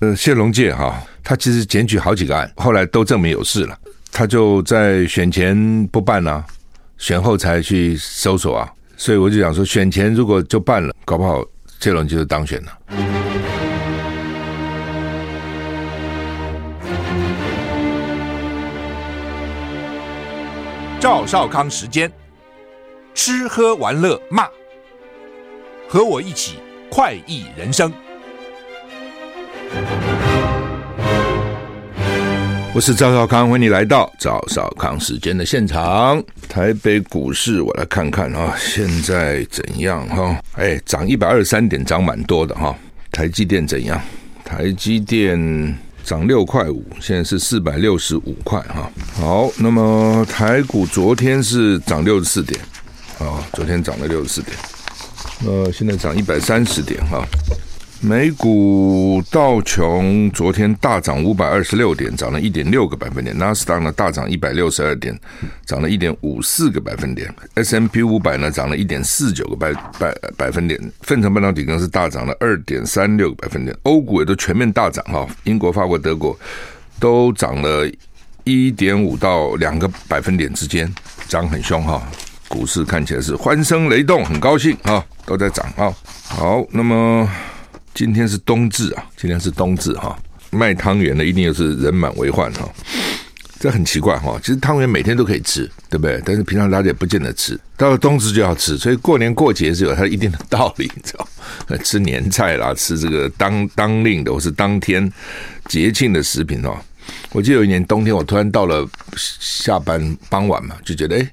呃，谢龙介哈，他其实检举好几个案，后来都证明有事了，他就在选前不办啊，选后才去搜索啊，所以我就想说，选前如果就办了，搞不好谢龙介就当选了。赵少康时间，吃喝玩乐骂，和我一起快意人生。我是赵少康，欢迎你来到赵少康时间的现场。台北股市，我来看看啊，现在怎样哈？哎，涨一百二十三点，涨蛮多的哈。台积电怎样？台积电涨六块五，现在是四百六十五块哈。好，那么台股昨天是涨六十四点，啊，昨天涨了六十四点，呃，现在涨一百三十点哈。美股道琼昨天大涨五百二十六点，涨了一点六个百分点。纳斯达呢大涨一百六十二点，涨了一点五四个百分点。；S M P 五百呢涨了一点四九个百百百分点。费城半导体更是大涨了二点三六个百分点。欧股也都全面大涨哈，英国、法国、德国都涨了一点五到两个百分点之间，涨很凶哈。股市看起来是欢声雷动，很高兴哈，都在涨啊。好，那么。今天是冬至啊，今天是冬至哈，卖汤圆的一定又是人满为患哈，这很奇怪哈。其实汤圆每天都可以吃，对不对？但是平常大家也不见得吃，到了冬至就要吃，所以过年过节是有它一定的道理，你知道？吃年菜啦，吃这个当当令的或是当天节庆的食品哦。我记得有一年冬天，我突然到了下班傍晚嘛，就觉得哎，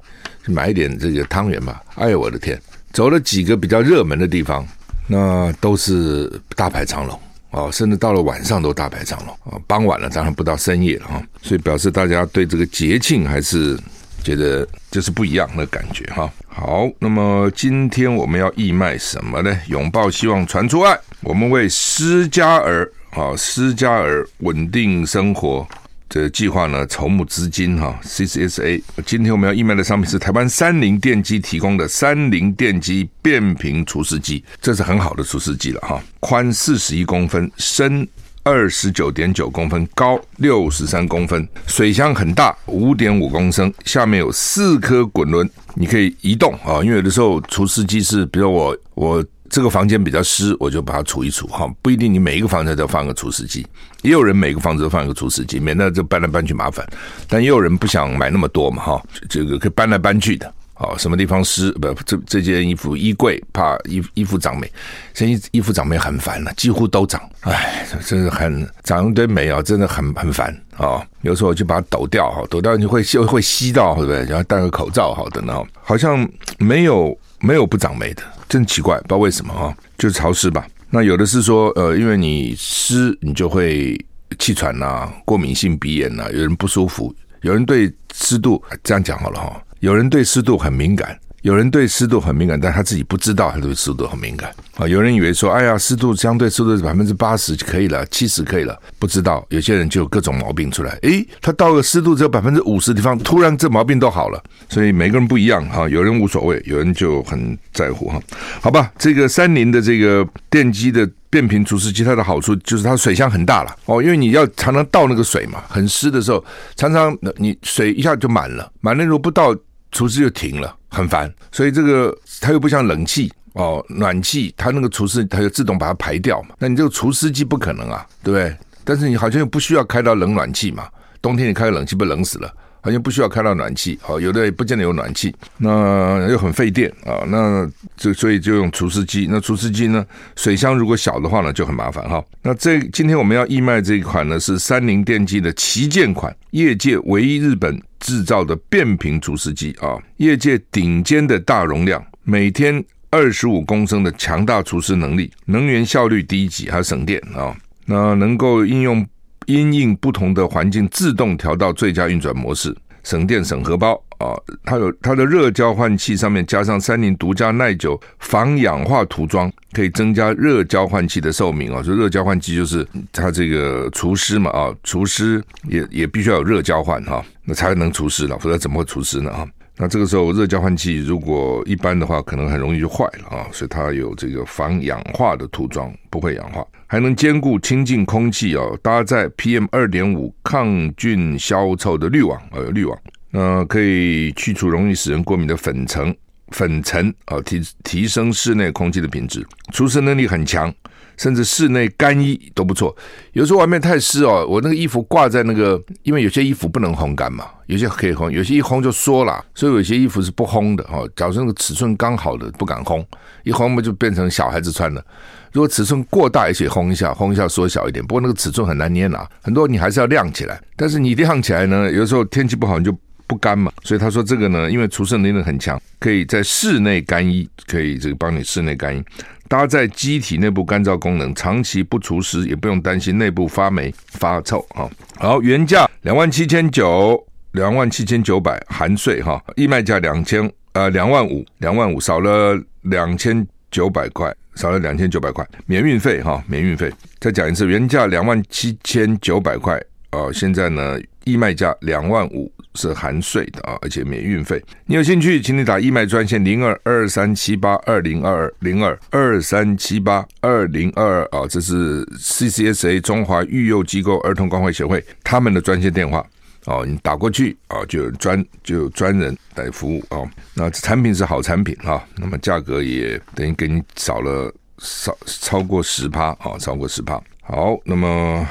买一点这个汤圆吧。哎呦我的天，走了几个比较热门的地方。那都是大排长龙哦，甚至到了晚上都大排长龙啊。傍晚了，当然不到深夜了哈。所以表示大家对这个节庆还是觉得就是不一样的感觉哈。好，那么今天我们要义卖什么呢？拥抱希望，传出爱。我们为失家儿啊，失家儿稳定生活。这计划呢，筹募资金哈，CCSA。今天我们要义卖的商品是台湾三菱电机提供的三菱电机变频除湿机，这是很好的除湿机了哈。宽四十一公分，深二十九点九公分，高六十三公分，水箱很大，五点五公升，下面有四颗滚轮，你可以移动啊。因为有的时候除湿机是，比如我我。这个房间比较湿，我就把它除一除哈，不一定你每一个房子都放个除湿机，也有人每个房子都放一个除湿机，免得就搬来搬去麻烦。但也有人不想买那么多嘛哈，这个可以搬来搬去的，好，什么地方湿不这这件衣服衣柜怕衣衣服长霉，现在衣服长霉很烦了，几乎都长，哎，真是很长一堆霉啊，真的很很烦啊。有时候我就把它抖掉哈，抖掉你会就会吸到，对不对？然后戴个口罩好的呢，好像没有没有不长霉的。真奇怪，不知道为什么哈？就是潮湿吧。那有的是说，呃，因为你湿，你就会气喘呐、过敏性鼻炎呐、有人不舒服，有人对湿度这样讲好了哈，有人对湿度很敏感。有人对湿度很敏感，但他自己不知道他对湿度很敏感啊。有人以为说，哎呀，湿度相对湿度是百分之八十就可以了，七十可以了，不知道有些人就有各种毛病出来。诶，他到了湿度只有百分之五十的地方，突然这毛病都好了。所以每个人不一样哈，有人无所谓，有人就很在乎哈。好吧，这个三菱的这个电机的变频除湿机，它的好处就是它水箱很大了哦，因为你要常常倒那个水嘛，很湿的时候，常常你水一下就满了，满了如果不倒。厨师就停了，很烦，所以这个它又不像冷气哦，暖气它那个厨师它就自动把它排掉嘛，那你这个除湿机不可能啊，对不对？但是你好像又不需要开到冷暖气嘛，冬天你开个冷气不冷死了？好像不需要开到暖气，好，有的也不见得有暖气，那又很费电啊，那就所以就用除湿机。那除湿机呢，水箱如果小的话呢，就很麻烦哈。那这今天我们要义卖这一款呢，是三菱电机的旗舰款，业界唯一日本制造的变频除湿机啊，业界顶尖的大容量，每天二十五公升的强大除湿能力，能源效率第一级，还省电啊，那能够应用。因应不同的环境，自动调到最佳运转模式，省电省荷包啊！它有它的热交换器上面加上三菱独家耐久防氧化涂装，可以增加热交换器的寿命啊！就热交换器就是它这个除湿嘛啊，除湿也也必须要有热交换哈，那才能除湿了，否则怎么会除湿呢啊？那这个时候热交换器如果一般的话，可能很容易就坏了啊！所以它有这个防氧化的涂装，不会氧化。还能兼顾清净空气哦，搭载 PM 二点五抗菌消臭的滤网哦，滤网，那可以去除容易使人过敏的粉尘粉尘啊，提提升室内空气的品质，除湿能力很强。甚至室内干衣都不错。有时候外面太湿哦，我那个衣服挂在那个，因为有些衣服不能烘干嘛，有些可以烘，有些一烘就缩了，所以有些衣服是不烘的哦。假如说那个尺寸刚好的不敢烘，一烘嘛就变成小孩子穿的。如果尺寸过大，也许烘一下，烘一下缩小一点。不过那个尺寸很难捏拿，很多你还是要晾起来。但是你晾起来呢，有时候天气不好你就不干嘛。所以他说这个呢，因为除湿能力很强，可以在室内干衣，可以这个帮你室内干衣。搭载机体内部干燥功能，长期不除湿也不用担心内部发霉发臭啊。好，原价两万七千九，两万七千九百含税哈，义卖价两千呃两万五，两万五少了两千九百块，少了两千九百块，免运费哈，免运费。再讲一次，原价两万七千九百块啊，现在呢义卖价两万五。是含税的啊，而且免运费。你有兴趣，请你打义卖专线零二二三七八二零二二零二二三七八二零二二啊，这是 CCSA 中华育幼机构儿童关怀协会他们的专线电话哦。你打过去啊，就有专就有专人来服务啊。那产品是好产品哈，那么价格也等于给你少了少超过十趴啊，超过十趴。好，那么。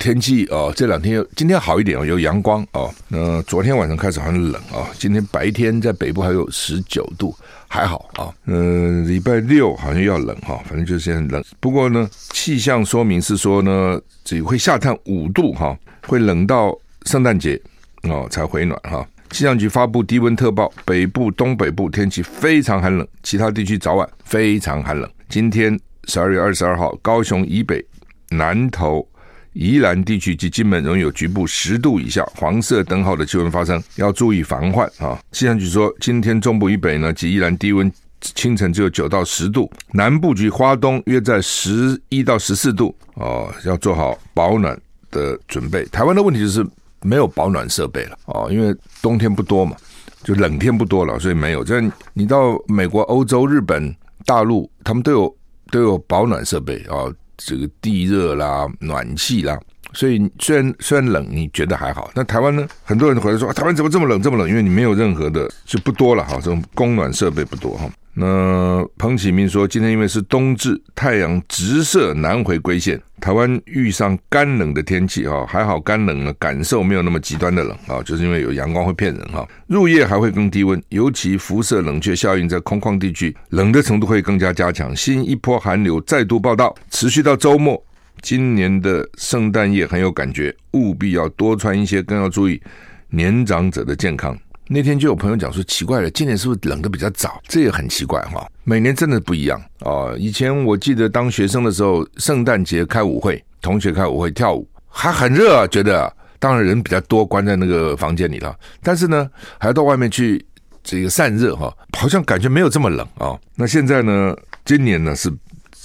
天气哦，这两天今天好一点哦，有阳光哦。那昨天晚上开始很冷啊，今天白天在北部还有十九度，还好啊。嗯，礼拜六好像要冷哈，反正就是很冷。不过呢，气象说明是说呢，只会下探五度哈，会冷到圣诞节哦才回暖哈。气象局发布低温特报，北部、东北部天气非常寒冷，其他地区早晚非常寒冷。今天十二月二十二号，高雄以北、南投。宜兰地区及金门仍有局部十度以下黄色灯号的气温发生，要注意防患啊！气象局说，今天中部以北呢及宜兰低温，清晨只有九到十度，南部及花东约在十一到十四度哦，要做好保暖的准备。台湾的问题就是没有保暖设备了哦，因为冬天不多嘛，就冷天不多了，所以没有。这你到美国、欧洲、日本、大陆，他们都有都有保暖设备啊。这个地热啦、暖气啦，所以虽然虽然冷，你觉得还好。那台湾呢？很多人回来说，台湾怎么这么冷？这么冷？因为你没有任何的，就不多了哈，这种供暖设备不多哈。那彭启明说，今天因为是冬至，太阳直射南回归线，台湾遇上干冷的天气哈，还好干冷呢，感受没有那么极端的冷啊，就是因为有阳光会骗人哈。入夜还会更低温，尤其辐射冷却效应在空旷地区，冷的程度会更加加强。新一波寒流再度报到，持续到周末。今年的圣诞夜很有感觉，务必要多穿一些，更要注意年长者的健康。那天就有朋友讲说，奇怪了，今年是不是冷的比较早？这也很奇怪哈。每年真的不一样哦。以前我记得当学生的时候，圣诞节开舞会，同学开舞会跳舞，还很热啊，觉得当然人比较多，关在那个房间里了。但是呢，还要到外面去这个散热哈，好像感觉没有这么冷啊。那现在呢，今年呢是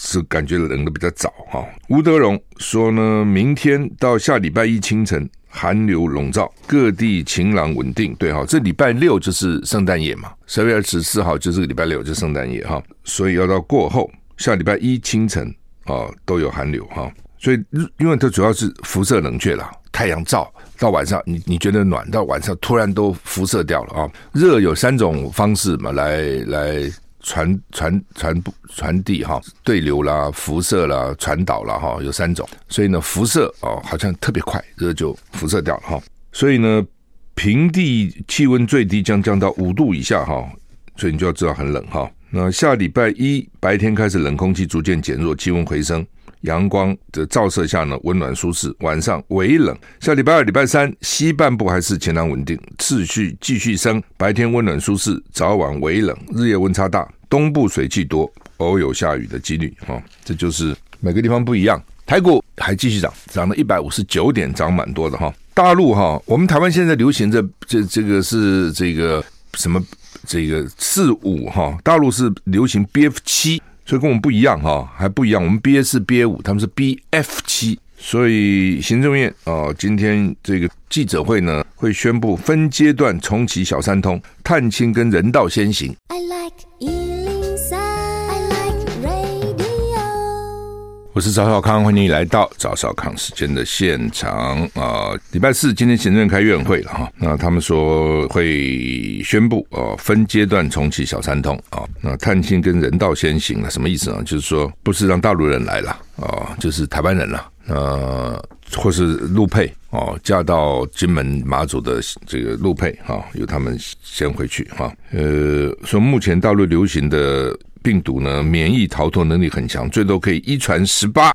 是感觉冷得比较早哈。吴德荣说呢，明天到下礼拜一清晨。寒流笼罩，各地晴朗稳定。对哈，这礼拜六就是圣诞夜嘛，十二月二十四号就是个礼拜六，就是圣诞夜哈，所以要到过后下礼拜一清晨啊都有寒流哈，所以因为它主要是辐射冷却了，太阳照到晚上，你你觉得暖，到晚上突然都辐射掉了啊。热有三种方式嘛，来来。传传传不传递哈，对流啦、辐射啦、传导啦哈，有三种。所以呢，辐射哦，好像特别快，热就辐射掉了哈。所以呢，平地气温最低将降到五度以下哈，所以你就要知道很冷哈。那下礼拜一白天开始冷空气逐渐减弱，气温回升。阳光的照射下呢，温暖舒适。晚上微冷。下礼拜二、礼拜三，西半部还是晴朗稳定，次序继续升。白天温暖舒适，早晚微冷，日夜温差大。东部水汽多，偶有下雨的几率。哈、哦，这就是每个地方不一样。台股还继续涨，涨了一百五十九点，涨蛮多的哈、大陆哈，我们台湾现在流行的这这个是这个什么？这个四五哈，大陆是流行 BF 七。所以跟我们不一样哈，还不一样。我们 BA 四 BA 五，他们是 BF 七。所以行政院啊，今天这个记者会呢，会宣布分阶段重启小三通，探亲跟人道先行。I like 103, 我是赵少康，欢迎你来到赵少康时间的现场啊！礼拜四今天行政院开院会了哈，那他们说会宣布哦，分阶段重启小三通啊，那探亲跟人道先行了，什么意思呢？就是说不是让大陆人来了啊，就是台湾人了，呃，或是陆配哦，嫁到金门马祖的这个陆配哈，由他们先回去哈。呃，说目前大陆流行的。病毒呢，免疫逃脱能力很强，最多可以一传十八，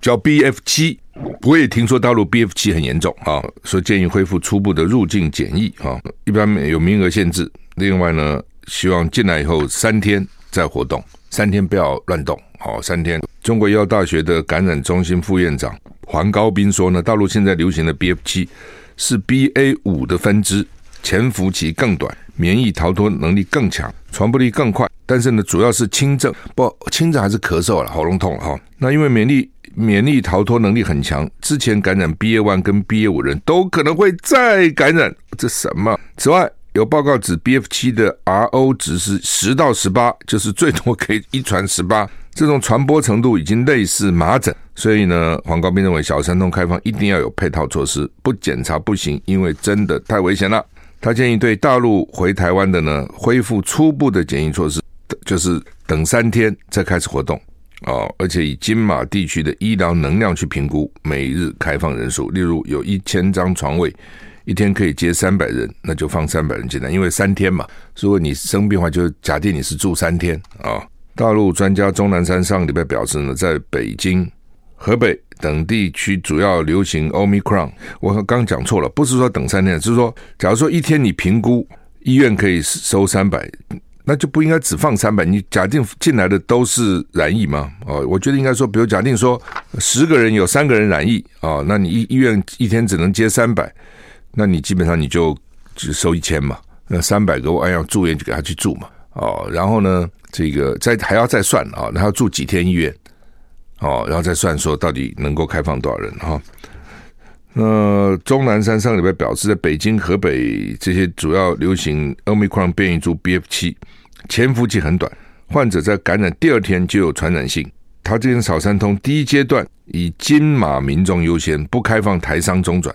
叫 BF 七。我也听说大陆 BF 七很严重啊，说建议恢复初步的入境检疫啊，一般有名额限制。另外呢，希望进来以后三天再活动，三天不要乱动，好，三天。中国医药大学的感染中心副院长黄高斌说呢，大陆现在流行的 BF 七是 BA 五的分支，潜伏期更短，免疫逃脱能力更强，传播力更快。但是呢，主要是轻症，不轻症还是咳嗽了，喉咙痛哈。那因为免疫免疫逃脱能力很强，之前感染 BA.1 跟 BA 五人都可能会再感染，这什么？此外，有报告指 BF 七的 RO 值是十到十八，就是最多可以一传十八，这种传播程度已经类似麻疹。所以呢，黄高斌认为小三通开放一定要有配套措施，不检查不行，因为真的太危险了。他建议对大陆回台湾的呢，恢复初步的检疫措施。就是等三天再开始活动哦，而且以金马地区的医疗能量去评估每日开放人数。例如有一千张床位，一天可以接三百人，那就放三百人进来，因为三天嘛。如果你生病的话，就假定你是住三天啊、大陆专家钟南山上个礼拜表示呢，在北京、河北等地区主要流行 Omicron。我刚讲错了，不是说等三天，就是说，假如说一天你评估医院可以收三百。那就不应该只放三百，你假定进来的都是染疫吗？哦，我觉得应该说，比如假定说十个人有三个人染疫啊，那你医医院一天只能接三百，那你基本上你就只收一千嘛，那三百个我按要住院就给他去住嘛，哦，然后呢，这个再还要再算啊，他要住几天医院，哦，然后再算说到底能够开放多少人哈。那钟南山上礼拜表示，在北京、河北这些主要流行 Omicron 变异株 BF 七，潜伏期很短，患者在感染第二天就有传染性。他这边小三通第一阶段以金马民众优先，不开放台商中转，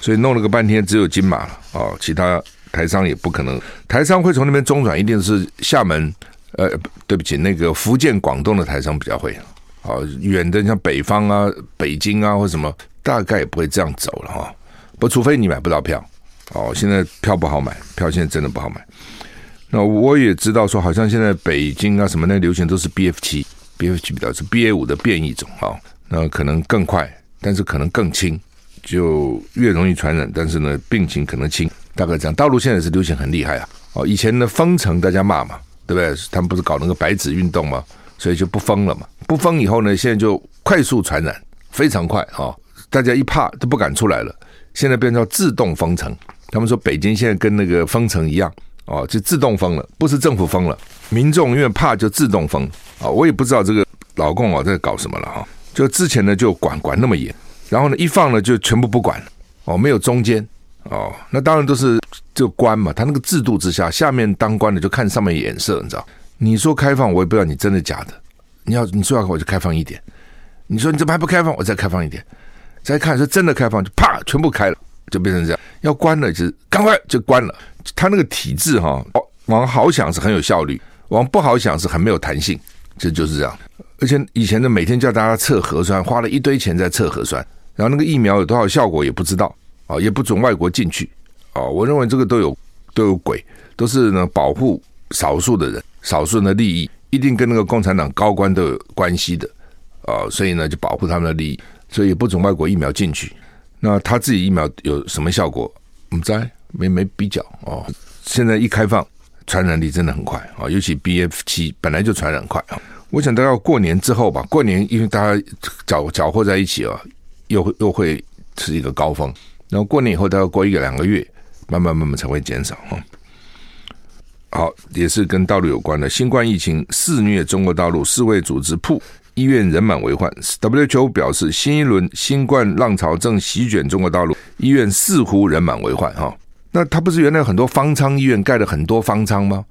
所以弄了个半天只有金马了哦，其他台商也不可能。台商会从那边中转，一定是厦门，呃，对不起，那个福建、广东的台商比较会。哦，远的像北方啊、北京啊或什么。大概也不会这样走了哈，不，除非你买不到票哦。现在票不好买，票现在真的不好买。那我也知道说，好像现在北京啊什么那流行都是 BF 七，BF 七比较是 BA 五的变异种哈，那可能更快，但是可能更轻，就越容易传染，但是呢病情可能轻。大概这样，大陆现在是流行很厉害啊。哦，以前的封城大家骂嘛，对不对？他们不是搞那个白纸运动吗？所以就不封了嘛。不封以后呢，现在就快速传染，非常快啊。大家一怕都不敢出来了，现在变成自动封城。他们说北京现在跟那个封城一样哦，就自动封了，不是政府封了，民众因为怕就自动封啊。我也不知道这个老共啊在搞什么了哈。就之前呢就管管那么严，然后呢一放了就全部不管哦，没有中间哦。那当然都是就官嘛，他那个制度之下，下面当官的就看上面眼色，你知道？你说开放，我也不知道你真的假的。你要你说要我就开放一点，你说你怎么还不开放，我再开放一点。再看是真的开放，就啪，全部开了，就变成这样。要关了，就是赶快就关了。他那个体制哈，往好想是很有效率，往不好想是很没有弹性，这就是这样。而且以前的每天叫大家测核酸，花了一堆钱在测核酸，然后那个疫苗有多少效果也不知道啊，也不准外国进去啊。我认为这个都有都有鬼，都是呢保护少数的人，少数人的利益，一定跟那个共产党高官都有关系的啊，所以呢就保护他们的利益。所以也不准外国疫苗进去，那他自己疫苗有什么效果？我们在没没比较哦。现在一开放，传染力真的很快啊，尤其 BF 七本来就传染快啊。我想大概过年之后吧，过年因为大家搅搅和在一起啊，又会又会是一个高峰。然后过年以后，大概过一个两个月，慢慢慢慢才会减少哈。好，也是跟大陆有关的，新冠疫情肆虐中国大陆，世卫组织铺。医院人满为患，WHO 表示新一轮新冠浪潮正席卷中国大陆，医院似乎人满为患哈。那他不是原来很多方舱医院盖了很多方舱吗？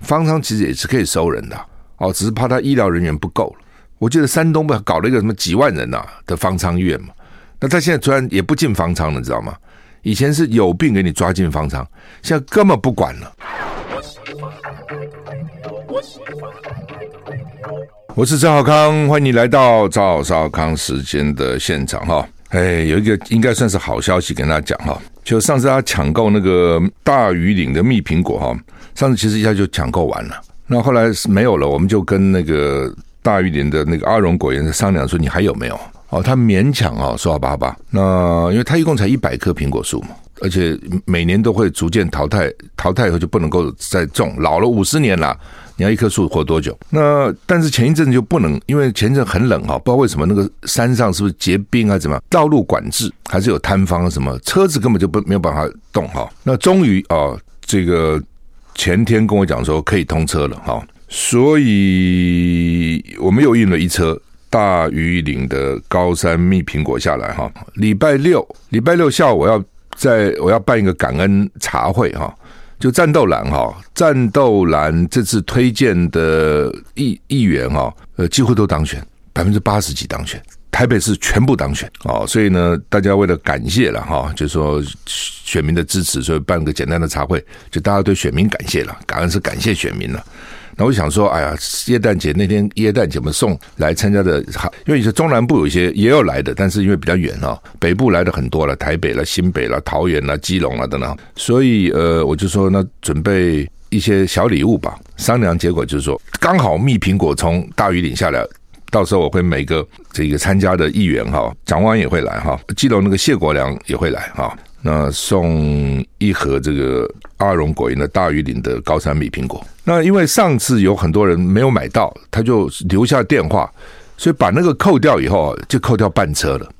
方舱其实也是可以收人的哦，只是怕他医疗人员不够。我记得山东不搞了一个什么几万人呐、的方舱医院嘛？那他现在突然也不进方舱了，你知道吗？以前是有病给你抓进方舱，现在根本不管了。我是赵少康，欢迎你来到赵少康时间的现场哈。哎，有一个应该算是好消息跟大家讲哈，就上次他抢购那个大禹岭的蜜苹果哈，上次其实一下就抢购完了，那后来是没有了，我们就跟那个大禹岭的那个阿荣果园商量说，你还有没有？哦，他勉强哦，说好吧，好吧。那因为他一共才一百棵苹果树嘛，而且每年都会逐渐淘汰，淘汰以后就不能够再种，老了五十年了，你要一棵树活多久？那但是前一阵子就不能，因为前一阵很冷哈，不知道为什么那个山上是不是结冰啊？怎么样？道路管制还是有坍方什么？车子根本就不没有办法动哈。那终于啊，这个前天跟我讲说可以通车了哈，所以我们又运了一车。大禹岭的高山蜜苹果下来哈，礼拜六礼拜六下午我要在我要办一个感恩茶会哈，就战斗蓝哈，战斗蓝这次推荐的议议员哈，呃几乎都当选，百分之八十几当选，台北市全部当选哦，所以呢，大家为了感谢了哈，就说选民的支持，所以办个简单的茶会，就大家对选民感谢了，感恩是感谢选民了。那我想说，哎呀，耶诞节那天耶诞节我们送来参加的，因为有些中南部有一些也有来的，但是因为比较远啊，北部来的很多了，台北了、新北了、桃园了、基隆了等等，所以呃，我就说那准备一些小礼物吧。商量结果就是说，刚好蜜苹果从大雨岭下来，到时候我会每个这个参加的议员哈，蒋万也会来哈，基隆那个谢国良也会来哈。那送一盒这个阿荣果园的大禹岭的高山米苹果。那因为上次有很多人没有买到，他就留下电话，所以把那个扣掉以后，就扣掉半车了。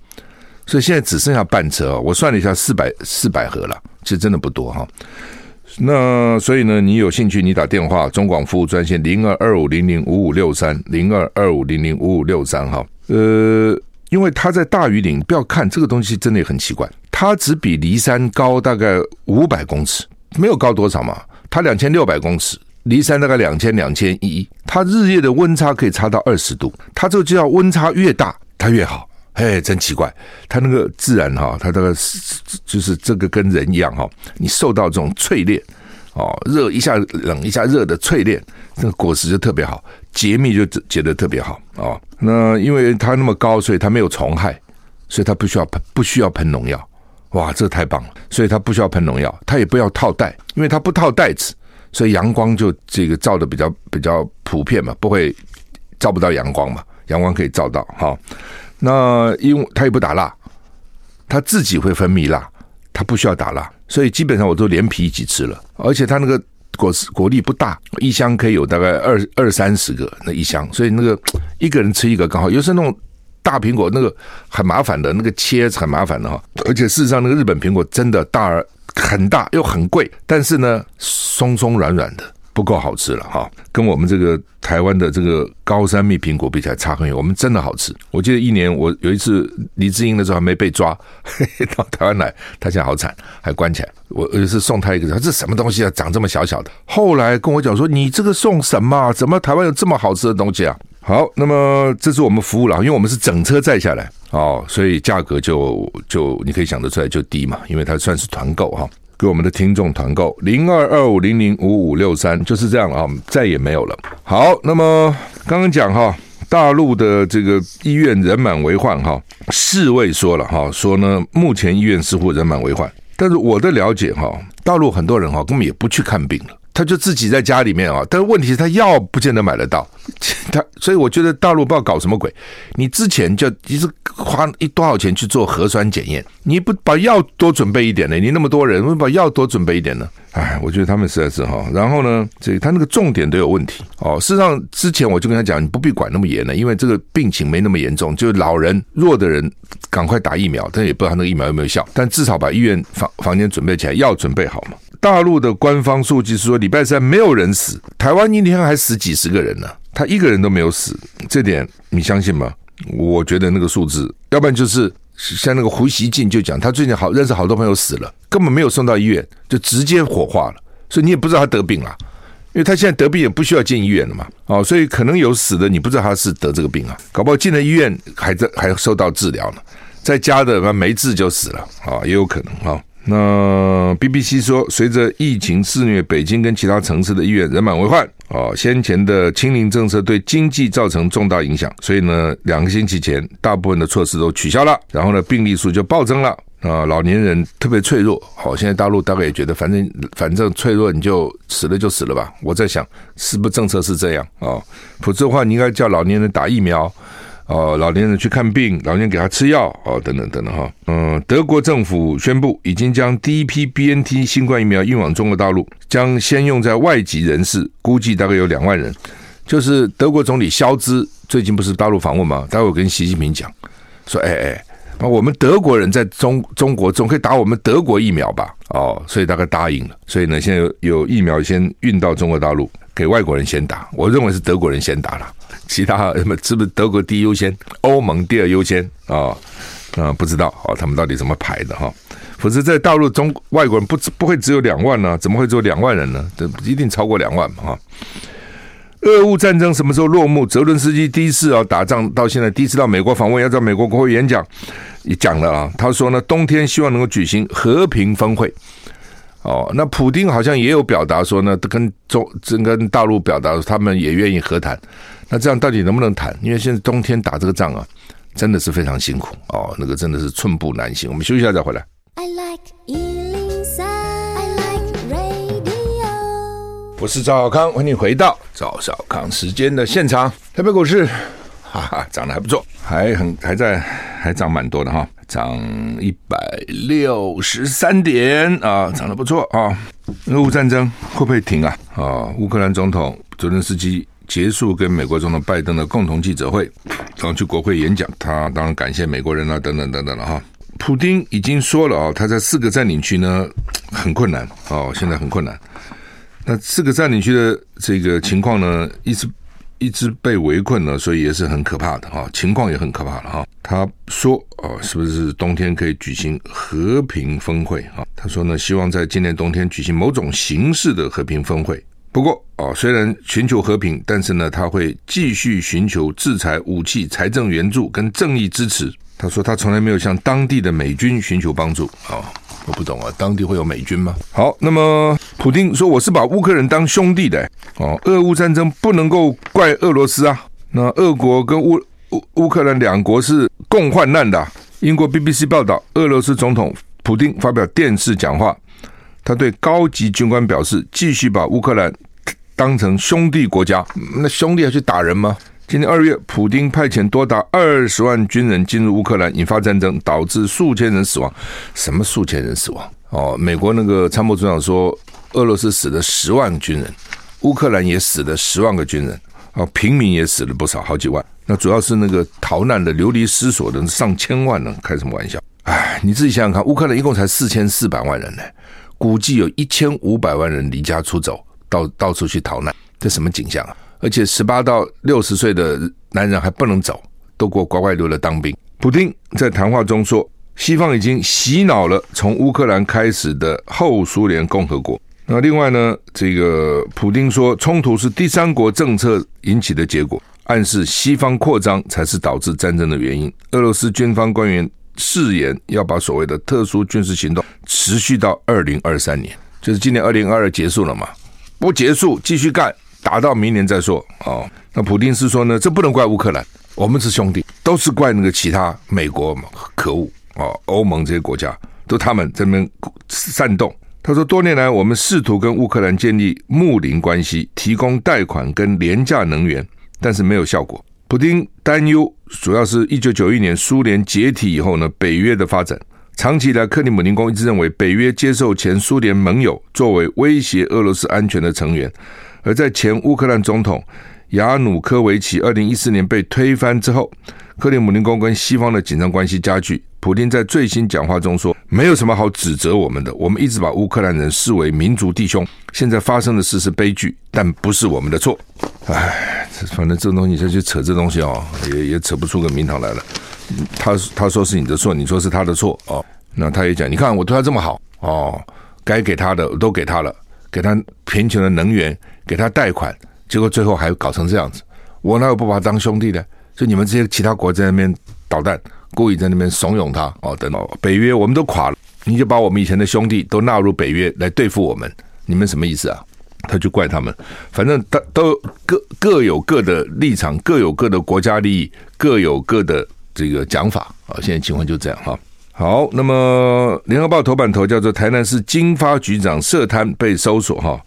所以现在只剩下半车。我算了一下，四百四百盒了，其实真的不多哈。那所以呢，你有兴趣，你打电话中广服务专线零二二五零零五五六三零二二五零零五五六三哈。呃。因为它在大禹岭，不要看这个东西，真的也很奇怪。它只比骊山高大概五百公尺，没有高多少嘛。它两千六百公尺，骊山大概两千两千一。它日夜的温差可以差到二十度。它这个就叫温差越大，它越好。嘿，真奇怪。它那个自然哈，它这个就是这个跟人一样哈，你受到这种淬炼。哦，热一下冷一下热的淬炼，这个果实就特别好，解密就解得特别好哦。那因为它那么高，所以它没有虫害，所以它不需要喷不需要喷农药。哇，这太棒了！所以它不需要喷农药，它也不要套袋，因为它不套袋子，所以阳光就这个照的比较比较普遍嘛，不会照不到阳光嘛，阳光可以照到哈、那因为它也不打蜡，它自己会分泌蜡，它不需要打蜡。所以基本上我都连皮一起吃了，而且它那个果果粒不大，一箱可以有大概二二三十个那一箱，所以那个一个人吃一个刚好。有时候那种大苹果那个很麻烦的，那个切很麻烦的哈。而且事实上那个日本苹果真的大而很大又很贵，但是呢松松软软的。不够好吃了哈，跟我们这个台湾的这个高山蜜苹果比起来差很远。我们真的好吃。我记得一年我有一次黎智英的时候还没被抓，嘿 嘿到台湾来，他现在好惨，还关起来。我有一次送他一个，他这什么东西啊，长这么小小的。后来跟我讲说，你这个送什么？怎么台湾有这么好吃的东西啊？好，那么这是我们服务了，因为我们是整车载下来哦，所以价格就就你可以想得出来就低嘛，因为它算是团购哈。给我们的听众团购零二二五零零五五六三就是这样了啊，再也没有了。好，那么刚刚讲哈，大陆的这个医院人满为患哈，侍卫说了哈，说呢目前医院似乎人满为患，但是我的了解哈，大陆很多人哈根本也不去看病了。他就自己在家里面啊，但是问题是他药不见得买得到，他所以我觉得大陆不知道搞什么鬼。你之前就一直花一多少钱去做核酸检验，你不把药多准备一点呢？你那么多人，为什么把药多准备一点呢？哎，我觉得他们实在是哈。然后呢，这他那个重点都有问题哦。事实上，之前我就跟他讲，你不必管那么严了，因为这个病情没那么严重，就老人弱的人赶快打疫苗，但也不知道他那个疫苗有没有效，但至少把医院房房间准备起来，药准备好嘛。大陆的官方数据是说，礼拜三没有人死，台湾一天还死几十个人呢，他一个人都没有死，这点你相信吗？我觉得那个数字，要不然就是像那个胡锡进就讲，他最近好认识好多朋友死了，根本没有送到医院，就直接火化了，所以你也不知道他得病了，因为他现在得病也不需要进医院了嘛，哦，所以可能有死的，你不知道他是得这个病啊，搞不好进了医院还在还受到治疗呢，在家的没治就死了啊，也有可能哈。那 BBC 说，随着疫情肆虐，北京跟其他城市的医院人满为患哦，先前的清零政策对经济造成重大影响，所以呢，两个星期前大部分的措施都取消了，然后呢，病例数就暴增了。啊，老年人特别脆弱。好，现在大陆大概也觉得，反正反正脆弱，你就死了就死了吧。我在想，是不是政策是这样啊？否则的话，你应该叫老年人打疫苗，哦，老年人去看病，老年人给他吃药，哦，等等等等哈。嗯，德国政府宣布，已经将第一批 BNT 新冠疫苗运往中国大陆，将先用在外籍人士，估计大概有两万人。就是德国总理肖兹最近不是大陆访问吗？待会跟习近平讲，说，哎哎。那我们德国人在中中国总可以打我们德国疫苗吧？哦，所以大概答应了。所以呢，现在有疫苗先运到中国大陆，给外国人先打。我认为是德国人先打了，其他什么是不是德国第一优先，欧盟第二优先啊？啊，不知道哦，他们到底怎么排的哈？否则在大陆中外国人不不会只有两万呢？怎么会只有两万人呢？这一定超过两万嘛？哈。俄乌战争什么时候落幕？泽伦斯基第一次啊打仗到现在第一次到美国访问，要在美国国会演讲，也讲了啊。他说呢，冬天希望能够举行和平峰会。哦，那普丁好像也有表达说呢，跟中跟大陆表达他们也愿意和谈。那这样到底能不能谈？因为现在冬天打这个仗啊，真的是非常辛苦哦，那个真的是寸步难行。我们休息一下再回来。I like 我是赵小康，欢迎回到赵小康时间的现场。台北股市，哈哈，涨得还不错，还很还在，还涨蛮多的哈，涨一百六十三点啊，涨得不错啊。俄乌战争会不会停啊？啊，乌克兰总统泽连斯基结束跟美国总统拜登的共同记者会，然后去国会演讲，他当然感谢美国人啊，等等等等了哈。普丁已经说了啊，他在四个占领区呢很困难哦，现在很困难。那四个占领区的这个情况呢，一直一直被围困了，所以也是很可怕的哈，情况也很可怕了哈。他说啊，是不是冬天可以举行和平峰会啊？他说呢，希望在今年冬天举行某种形式的和平峰会。不过啊，虽然寻求和平，但是呢，他会继续寻求制裁、武器、财政援助跟正义支持。他说他从来没有向当地的美军寻求帮助啊。我不懂啊，当地会有美军吗？好，那么普京说，我是把乌克兰当兄弟的哦。俄乌战争不能够怪俄罗斯啊，那俄国跟乌乌乌克兰两国是共患难的。英国 BBC 报道，俄罗斯总统普京发表电视讲话，他对高级军官表示，继续把乌克兰当成兄弟国家。那兄弟要去打人吗？今年二月，普丁派遣多达二十万军人进入乌克兰，引发战争，导致数千人死亡。什么数千人死亡？哦，美国那个参谋总长说，俄罗斯死了十万军人，乌克兰也死了十万个军人，哦，平民也死了不少，好几万。那主要是那个逃难的、流离失所的上千万呢，开什么玩笑？哎，你自己想想看，乌克兰一共才四千四百万人呢，估计有一千五百万人离家出走，到到处去逃难，这什么景象啊？而且十八到六十岁的男人还不能走，都给我乖乖留了当兵。普丁在谈话中说，西方已经洗脑了从乌克兰开始的后苏联共和国。那另外呢，这个普丁说，冲突是第三国政策引起的结果，暗示西方扩张才是导致战争的原因。俄罗斯军方官员誓言要把所谓的特殊军事行动持续到二零二三年，就是今年二零二二结束了嘛？不结束，继续干。打到明年再说哦。那普丁是说呢，这不能怪乌克兰，我们是兄弟，都是怪那个其他美国可恶哦，欧盟这些国家都他们这边煽动。他说，多年来我们试图跟乌克兰建立睦邻关系，提供贷款跟廉价能源，但是没有效果。普丁担忧，主要是一九九一年苏联解体以后呢，北约的发展。长期以来，克里姆林宫一直认为北约接受前苏联盟友作为威胁俄罗斯安全的成员。而在前乌克兰总统亚努科维奇二零一四年被推翻之后，克里姆林宫跟西方的紧张关系加剧。普京在最新讲话中说：“没有什么好指责我们的，我们一直把乌克兰人视为民族弟兄。现在发生的事是悲剧，但不是我们的错。”哎，反正这东西，再去扯这东西哦，也也扯不出个名堂来了。他他说是你的错，你说是他的错哦。那他也讲，你看我对他这么好哦，该给他的我都给他了，给他贫穷的能源。给他贷款，结果最后还搞成这样子，我哪有不把他当兄弟的？就你们这些其他国家在那边捣蛋，故意在那边怂恿他哦，等等，北约我们都垮了，你就把我们以前的兄弟都纳入北约来对付我们，你们什么意思啊？他就怪他们，反正都都各各有各的立场，各有各的国家利益，各有各的这个讲法啊。现在情况就这样哈。好，那么联合报头版头叫做台南市经发局长涉贪被搜索哈。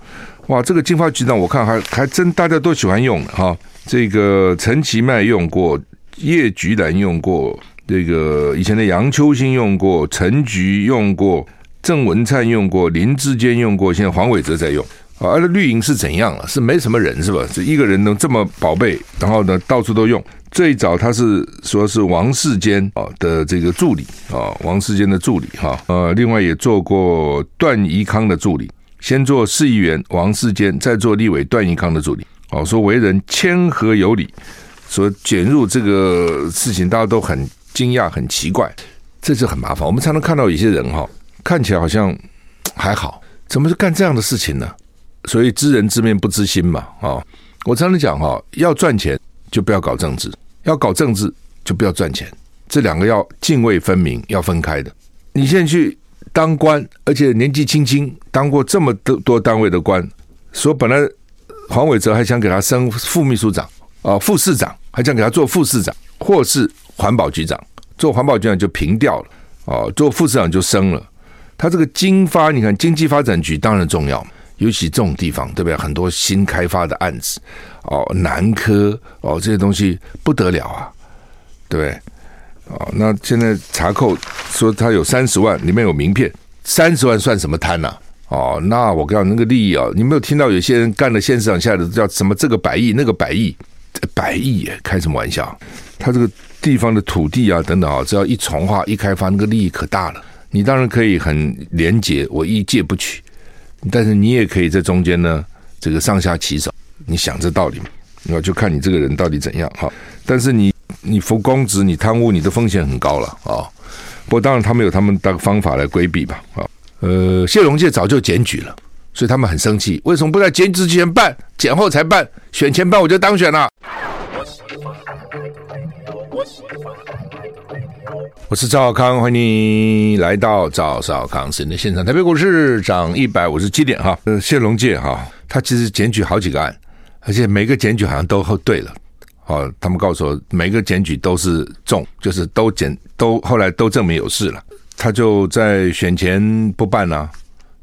哇，这个金发局长我看还还真大家都喜欢用的哈。这个陈其迈用过，叶菊兰用过，这个以前的杨秋兴用过，陈菊用过，郑文灿用过，林志坚用过，现在黄伟哲在用。啊，那绿营是怎样啊？是没什么人是吧？这一个人能这么宝贝，然后呢到处都用。最早他是说是王世坚啊的这个助理啊，王世坚的助理哈。呃，另外也做过段宜康的助理，先做市议员王世坚，再做立委段宜康的助理。哦，说为人谦和有礼，说卷入这个事情，大家都很惊讶、很奇怪，这就很麻烦。我们常常看到有些人哈，看起来好像还好，怎么是干这样的事情呢？所以知人知面不知心嘛，啊，我常常讲哈，要赚钱就不要搞政治，要搞政治就不要赚钱，这两个要泾渭分明，要分开的。你现在去当官，而且年纪轻轻当过这么多多单位的官，说本来黄伟哲还想给他升副秘书长啊，副市长还想给他做副市长，或是环保局长，做环保局长就平掉了，哦，做副市长就升了。他这个经发，你看经济发展局当然重要。尤其这种地方，对不对？很多新开发的案子，哦，南科哦，这些东西不得了啊，对不对？哦，那现在查扣说他有三十万，里面有名片，三十万算什么贪呐、哦，那我告诉你那个利益啊，你没有听到有些人干了县市长下的叫什么这个百亿那个百亿，百亿，开什么玩笑？他这个地方的土地啊等等啊，只要一重化一开发，那个利益可大了。你当然可以很廉洁，我一借不取。但是你也可以在中间呢，这个上下其手，你想这道理嘛？那就看你这个人到底怎样哈。但是你你服公职，你贪污，你的风险很高了啊。不过当然他们有他们的方法来规避吧啊。呃，谢龙介早就检举了，所以他们很生气，为什么不在检举之前办，检后才办？选前办我就当选了。我是赵少康，欢迎你来到赵少康时间的现场。台北股市涨一百五十七点哈。呃，谢龙介哈，他其实检举好几个案，而且每个检举好像都对了。哦，他们告诉我，每个检举都是中，就是都检都后来都证明有事了。他就在选前不办啊，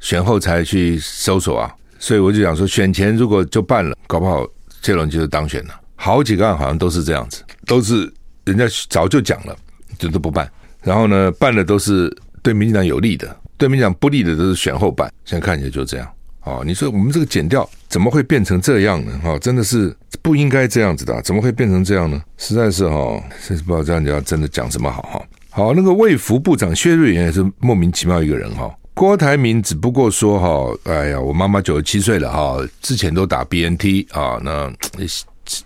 选后才去搜索啊。所以我就想说，选前如果就办了，搞不好这轮就是当选了。好几个案好像都是这样子，都是人家早就讲了。就都不办，然后呢，办的都是对民进党有利的，对民进党不利的都是选后办。现在看起来就这样哦。你说我们这个减掉怎么会变成这样呢？哈、哦，真的是不应该这样子的，怎么会变成这样呢？实在是哈、哦，真是不知道这样讲真的讲什么好哈。好，那个卫福部长薛瑞元也是莫名其妙一个人哈。郭台铭只不过说哈，哎呀，我妈妈九十七岁了哈，之前都打 BNT 啊，那。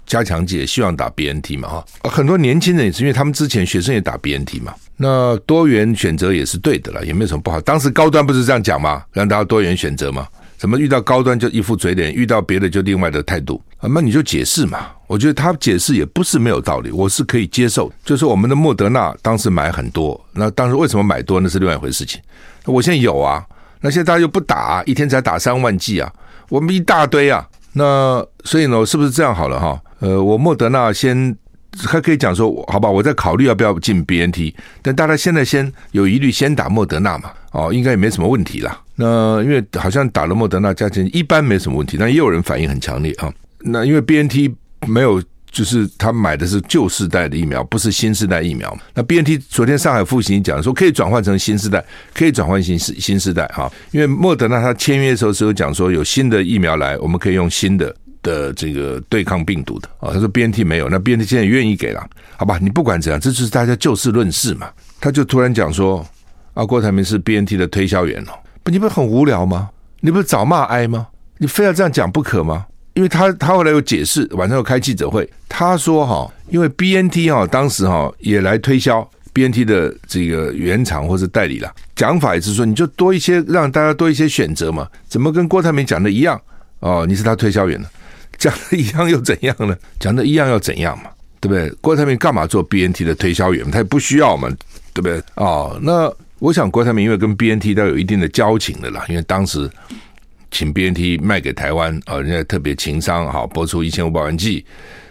加强剂也希望打 BNT 嘛哈，很多年轻人也是因为他们之前学生也打 BNT 嘛，那多元选择也是对的了，也没有什么不好。当时高端不是这样讲吗？让大家多元选择嘛，怎么遇到高端就一副嘴脸，遇到别的就另外的态度？啊那你就解释嘛。我觉得他解释也不是没有道理，我是可以接受。就是我们的莫德纳当时买很多，那当时为什么买多那是另外一回事情。我现在有啊，那现在大家又不打，一天才打三万剂啊，我们一大堆啊。那所以呢，是不是这样好了哈？呃，我莫德纳先还可以讲说，好吧，我在考虑要不要进 BNT，但大家现在先有疑虑，先打莫德纳嘛，哦，应该也没什么问题啦。那因为好像打了莫德纳加钱一般没什么问题，但也有人反应很强烈啊。那因为 BNT 没有。就是他买的是旧世代的疫苗，不是新世代疫苗。那 BNT 昨天上海复行讲说可以转换成新世代，可以转换新世新世代哈。因为莫德纳他签约的时候是有讲说有新的疫苗来，我们可以用新的的这个对抗病毒的啊。他说 BNT 没有，那 BNT 现在愿意给了，好吧？你不管怎样，这就是大家就事论事嘛。他就突然讲说啊，郭台铭是 BNT 的推销员哦，你不是很无聊吗？你不是找骂挨吗？你非要这样讲不可吗？因为他他后来有解释，晚上又开记者会，他说哈，因为 BNT 哈当时哈也来推销 BNT 的这个原厂或者代理了，讲法也是说你就多一些让大家多一些选择嘛，怎么跟郭台铭讲的一样？哦，你是他推销员呢，讲的一样又怎样呢？讲的一样又怎样嘛？对不对？郭台铭干嘛做 BNT 的推销员？他也不需要嘛，对不对？哦，那我想郭台铭因为跟 BNT 都有一定的交情的啦，因为当时请 BNT 卖给台湾啊，人家特别情商好，播出一千五百万剂，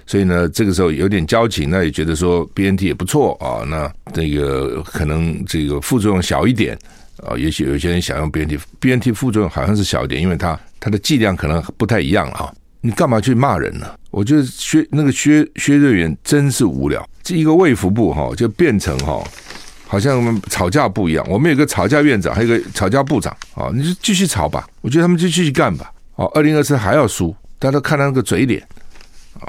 所以呢，这个时候有点交情，那也觉得说 BNT 也不错啊，那这个可能这个副作用小一点啊，也许有些人想用 BNT，BNT 副作用好像是小一点，因为它它的剂量可能不太一样啊。你干嘛去骂人呢？我觉得薛那个薛薛瑞元真是无聊。这一个卫福部哈，就变成哈，好像我们吵架不一样。我们有个吵架院长，还有个吵架部长啊，你就继续吵吧。我觉得他们就继续干吧。哦，二零二四还要输，大家都看他那个嘴脸啊。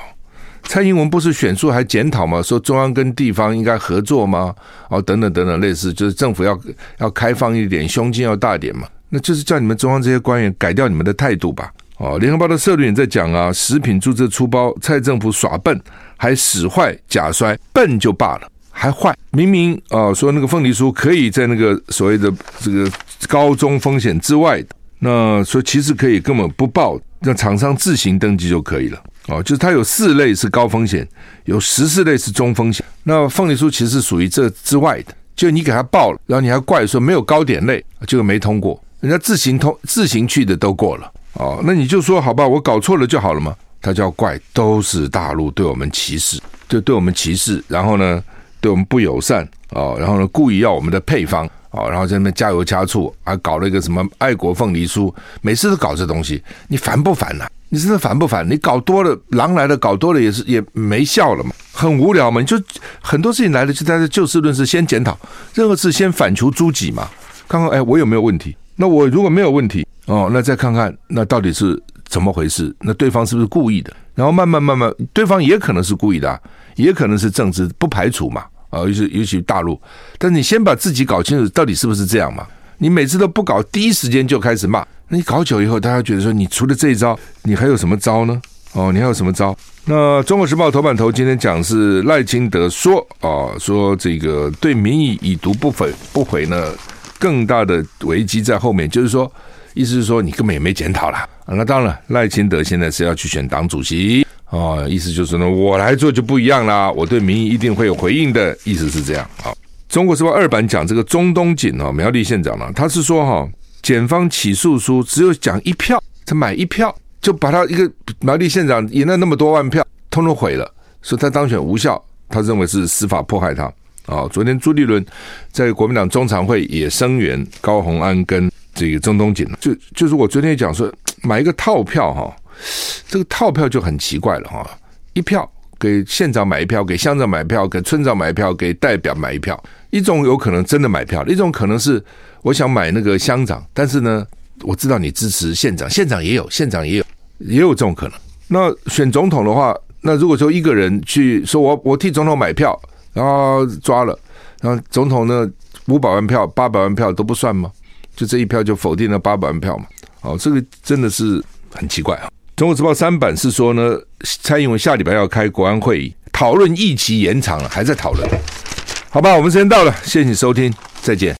蔡英文不是选书还检讨吗？说中央跟地方应该合作吗？哦，等等等等，类似就是政府要要开放一点，胸襟要大点嘛。那就是叫你们中央这些官员改掉你们的态度吧。哦，联合报的社论也在讲啊，食品注册出包，蔡政府耍笨，还使坏假摔，笨就罢了，还坏。明明啊、说那个凤梨酥可以在那个所谓的这个高中风险之外的，那说其实可以根本不报，让厂商自行登记就可以了。哦，就是它有四类是高风险，有十四类是中风险。那凤梨酥其实属于这之外的，就你给他报了，然后你还怪说没有高点类，就没通过，人家自行通自行去的都过了。哦，那你就说好吧，我搞错了就好了嘛。他叫怪，都是大陆对我们歧视，就对我们歧视，然后呢，对我们不友善哦，然后呢，故意要我们的配方哦，然后在那边加油加醋，还搞了一个什么爱国凤梨酥，每次都搞这东西，你烦不烦呐、啊？你真的烦不烦？你搞多了，狼来了，搞多了也是也没效了嘛，很无聊嘛。你就很多事情来了，就在这就事论事，先检讨，任何事先反求诸己嘛，看看哎，我有没有问题？那我如果没有问题。哦，那再看看那到底是怎么回事？那对方是不是故意的？然后慢慢慢慢，对方也可能是故意的，也可能是政治，不排除嘛。啊，尤其尤其大陆，但你先把自己搞清楚，到底是不是这样嘛？你每次都不搞，第一时间就开始骂，那你搞久以后，大家觉得说，你除了这一招，你还有什么招呢？哦，你还有什么招？那《中国时报》头版头今天讲是赖清德说啊，说这个对民意已读不回不回呢，更大的危机在后面，就是说。意思是说，你根本也没检讨啦。那当然，赖清德现在是要去选党主席哦，意思就是呢，我来做就不一样啦，我对民意一定会有回应的，意思是这样。好，中国时报二版讲这个中东锦哦，苗栗县长呢，他是说哈，检方起诉书只有讲一票，他买一票就把他一个苗栗县长赢了那么多万票，通通毁了，说他当选无效，他认为是司法迫害他。啊，昨天朱立伦在国民党中常会也声援高虹安跟。这个中东锦就就是我昨天讲说，买一个套票哈，这个套票就很奇怪了哈，一票给县长买一票，给乡长买一票，给村长买一票，给代表买一票，一种有可能真的买票，一种可能是我想买那个乡长，但是呢，我知道你支持县长，县长也有，县长也有，也有这种可能。那选总统的话，那如果说一个人去说我我替总统买票，然后抓了，然后总统呢五百万票、八百万票都不算吗？就这一票就否定了八百万票嘛？哦，这个真的是很奇怪啊！中国时报三版是说呢，蔡英文下礼拜要开国安会议，讨论议期延长了，还在讨论。好吧，我们时间到了，谢谢你收听，再见。